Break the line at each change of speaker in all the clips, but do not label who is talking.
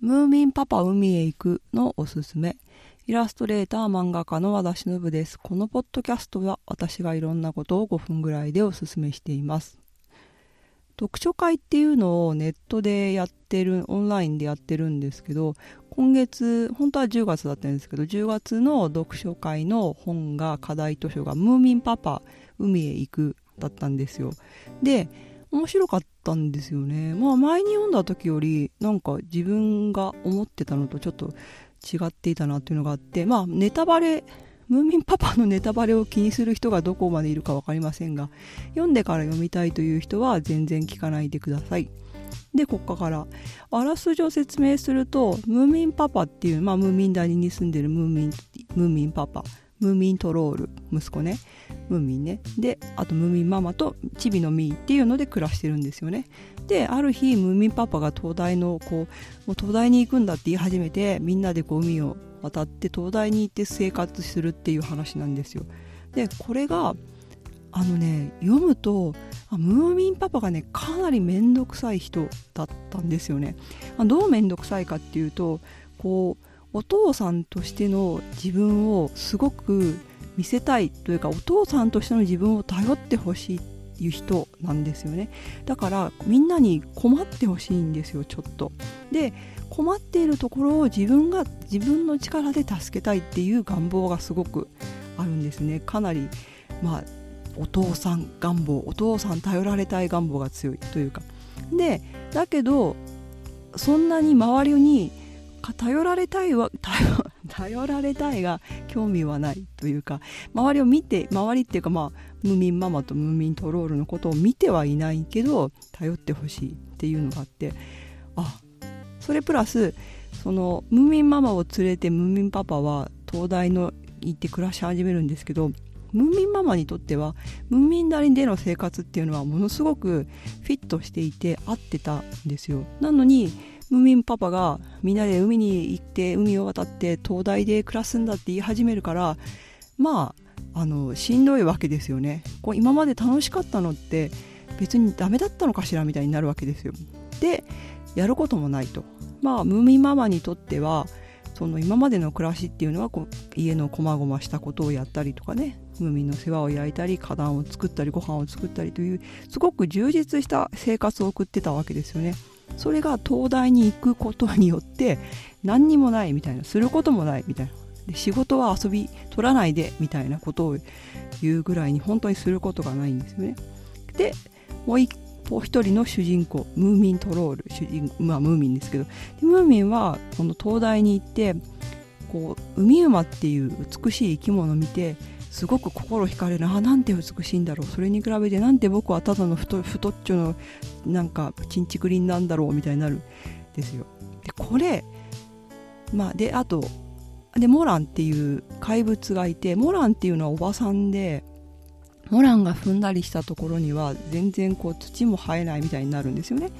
ムーミンパパ海へ行くのおすすめ。イラストレーター漫画家の和田忍です。このポッドキャストは私がいろんなことを5分ぐらいでおすすめしています。読書会っていうのをネットでやってる、オンラインでやってるんですけど、今月、本当は10月だったんですけど、10月の読書会の本が、課題図書が、ムーミンパパ、海へ行くだったんですよ。で、面白かったんですよね。まあ前に読んだ時より、なんか自分が思ってたのとちょっと違っていたなっていうのがあって、まあネタバレ、ムーミンパパのネタバレを気にする人がどこまでいるか分かりませんが、読んでから読みたいという人は全然聞かないでください。で、こっから、あらすじを説明すると、ムーミンパパっていう、まあ、ムーミン谷に住んでるムーミン、ムーミンパパ、ムーミントロール、息子ね、ムーミンね。で、あとムーミンママとチビのミーっていうので暮らしてるんですよね。で、ある日、ムーミンパパが東大の、こう、もう東大に行くんだって言い始めて、みんなでこう海を渡って東大に行って生活するっていう話なんですよ。で、これが、あのね読むとあムーミンパパがねかなり面倒くさい人だったんですよね。どう面倒くさいかっていうとこうお父さんとしての自分をすごく見せたいというかお父さんとしての自分を頼ってほしいいう人なんですよね。だからみんなに困ってほしいんですよちょっと。で困っているところを自分が自分の力で助けたいっていう願望がすごくあるんですね。かなりまあお父さん願望お父さん頼られたい願望が強いというか。でだけどそんなに周りに頼られたいは 頼られたいが興味はないというか周りを見て周りっていうかまあムーミンママとムーミントロールのことを見てはいないけど頼ってほしいっていうのがあってあそれプラスそのムーミンママを連れてムーミンパパは東大の行って暮らし始めるんですけどムーミンママにとってはムーミン谷での生活っていうのはものすごくフィットしていて合ってたんですよ。なのにムーミンパパがみんなで海に行って海を渡って東大で暮らすんだって言い始めるからまああのしんどいわけですよね。こう今まで楽しかったのって別にダメだったのかしらみたいになるわけですよ。でやることもないと。まあムーミンママにとってはその今までの暮らしっていうのはこう家のこまごましたことをやったりとかね。ムーミンの世話を焼いたり花壇を作ったりご飯を作ったりというすごく充実した生活を送ってたわけですよね。それが東大に行くことによって何にもないみたいなすることもないみたいなで仕事は遊び取らないでみたいなことを言うぐらいに本当にすることがないんですよね。でもう一方一人の主人公ムーミントロール主人まあムーミンですけどムーミンはこの東大に行ってこう海馬っていう美しい生き物を見てすごく心惹かれる。あなんて美しいんだろう。それに比べてなんて僕はただの太太っちょのなんかちんちくりんなんだろうみたいになる。んですよ。でこれまあであとでモランっていう怪物がいてモランっていうのはおばさんでモランが踏んだりしたところには全然こう土も生えないみたいになるんですよね。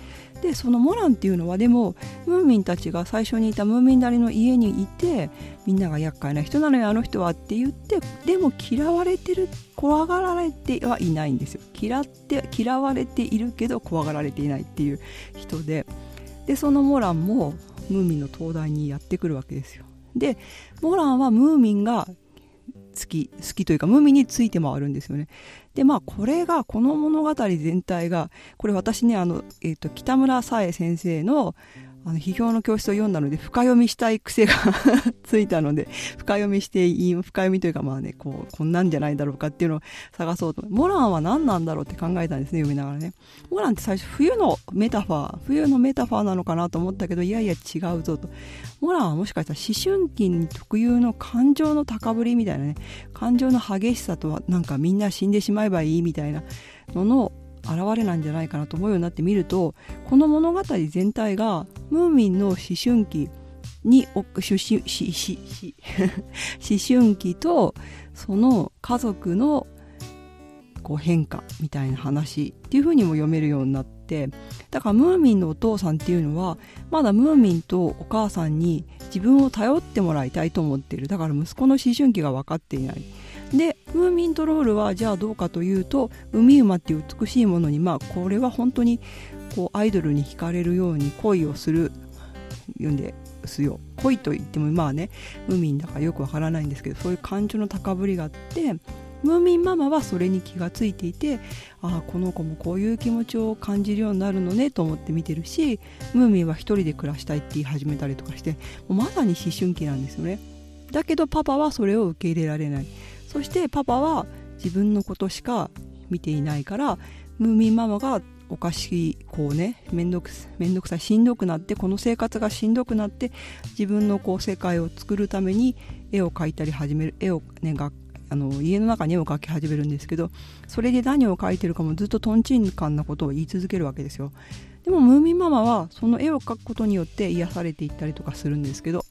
でそのモランっていうのはでもムーミンたちが最初にいたムーミンなりの家にいてみんなが厄介な人なのよあの人はって言ってでも嫌われてる怖がられてはいないんですよ。嫌って嫌われているけど怖がられていないっていう人で。でそのモランもムーミンの灯台にやってくるわけですよ。でモランはムーミンが好き好きというか無味について回るんですよね。でまあこれがこの物語全体がこれ私ねあの、えーと、北村沙絵先生のあの、批評の教室を読んだので、深読みしたい癖が ついたので、深読みしていい、深読みというかまあね、こう、こんなんじゃないだろうかっていうのを探そうと。モランは何なんだろうって考えたんですね、読みながらね。モランって最初、冬のメタファー、冬のメタファーなのかなと思ったけど、いやいや違うぞと。モランはもしかしたら思春期に特有の感情の高ぶりみたいなね、感情の激しさとは、なんかみんな死んでしまえばいいみたいなのの現れなんじゃないかなと思うようになってみるとこの物語全体がムーミンの思春期に 思春期とその家族のこう変化みたいな話っていう風にも読めるようになってだからムーミンのお父さんっていうのはまだムーミンとお母さんに自分を頼ってもらいたいと思ってる。だから息子の思春期が分かっていない。でムーミントロールはじゃあどうかというと海馬っていう美しいものにまあこれは本当にこうアイドルに惹かれるように恋をする言うんですよ。恋と言ってもまあねムーミンだからよくわからないんですけどそういう感情の高ぶりがあってムーミンママはそれに気がついていてああこの子もこういう気持ちを感じるようになるのねと思って見てるしムーミンは一人で暮らしたいって言い始めたりとかしてもうまさに思春期なんですよね。だけどパパはそれを受け入れられない。そしてパパは自分のことしか見ていないからムーミンママがおかしいこうねめんどくめんどくさいしんどくなってこの生活がしんどくなって自分のこう世界を作るために絵を描いたり始める絵をねがあの家の中に絵を描き始めるんですけどそれで何を描いてるかもずっととんちんかんなことを言い続けるわけですよ。でもムーミンママはその絵を描くことによって癒されていったりとかするんですけど。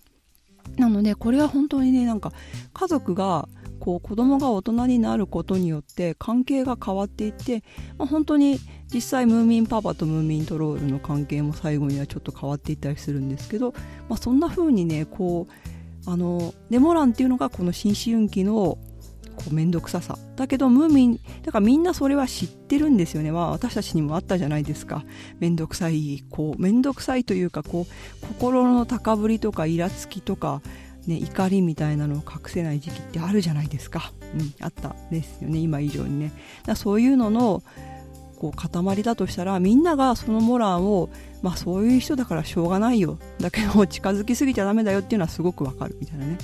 なのでこれは本当にねなんか家族がこう子供が大人になることによって関係が変わっていって、まあ、本当に実際ムーミンパパとムーミントロールの関係も最後にはちょっと変わっていったりするんですけど、まあ、そんな風にねこうあのデモランっていうのがこの新思春期のこう面倒くささ。だけどムーミンだからみんなそれは知ってるんですよね、まあ、私たちにもあったじゃないですか。面倒くさいこう面倒くさいというかこう心の高ぶりとかイラつきとかね、怒りみたいなのを隠せない時期ってあるじゃないですか、うん、あったですよね今以上にね。だそういうののこう塊だとしたらみんながそのモランをまあそういう人だからしょうがないよ。だけど近づきすぎちゃダメだよっていうのはすごくわかる。みたいなね。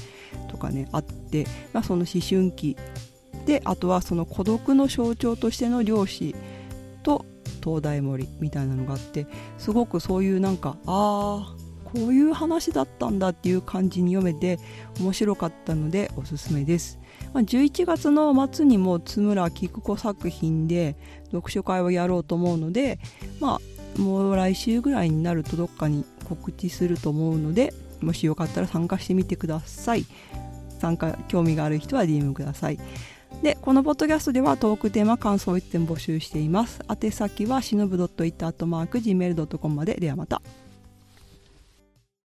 とかねあって、まあ、その思春期であとはその孤独の象徴としての漁師と東大森みたいなのがあってすごくそういうなんかああこういう話だったんだっていう感じに読めて面白かったのでおすすめです。まあ、11月の末にも津村菊子作品で読書会をやろうと思うので、まあ、もう来週ぐらいになるとどっかに告知すると思うのでもしよかったら参加してみてください。参加興味がある人は DM ください。でこのポッドキャストではトークテーマ感想を1点募集しています。宛先はしのぶ .it.gmail.com まで。ではまた。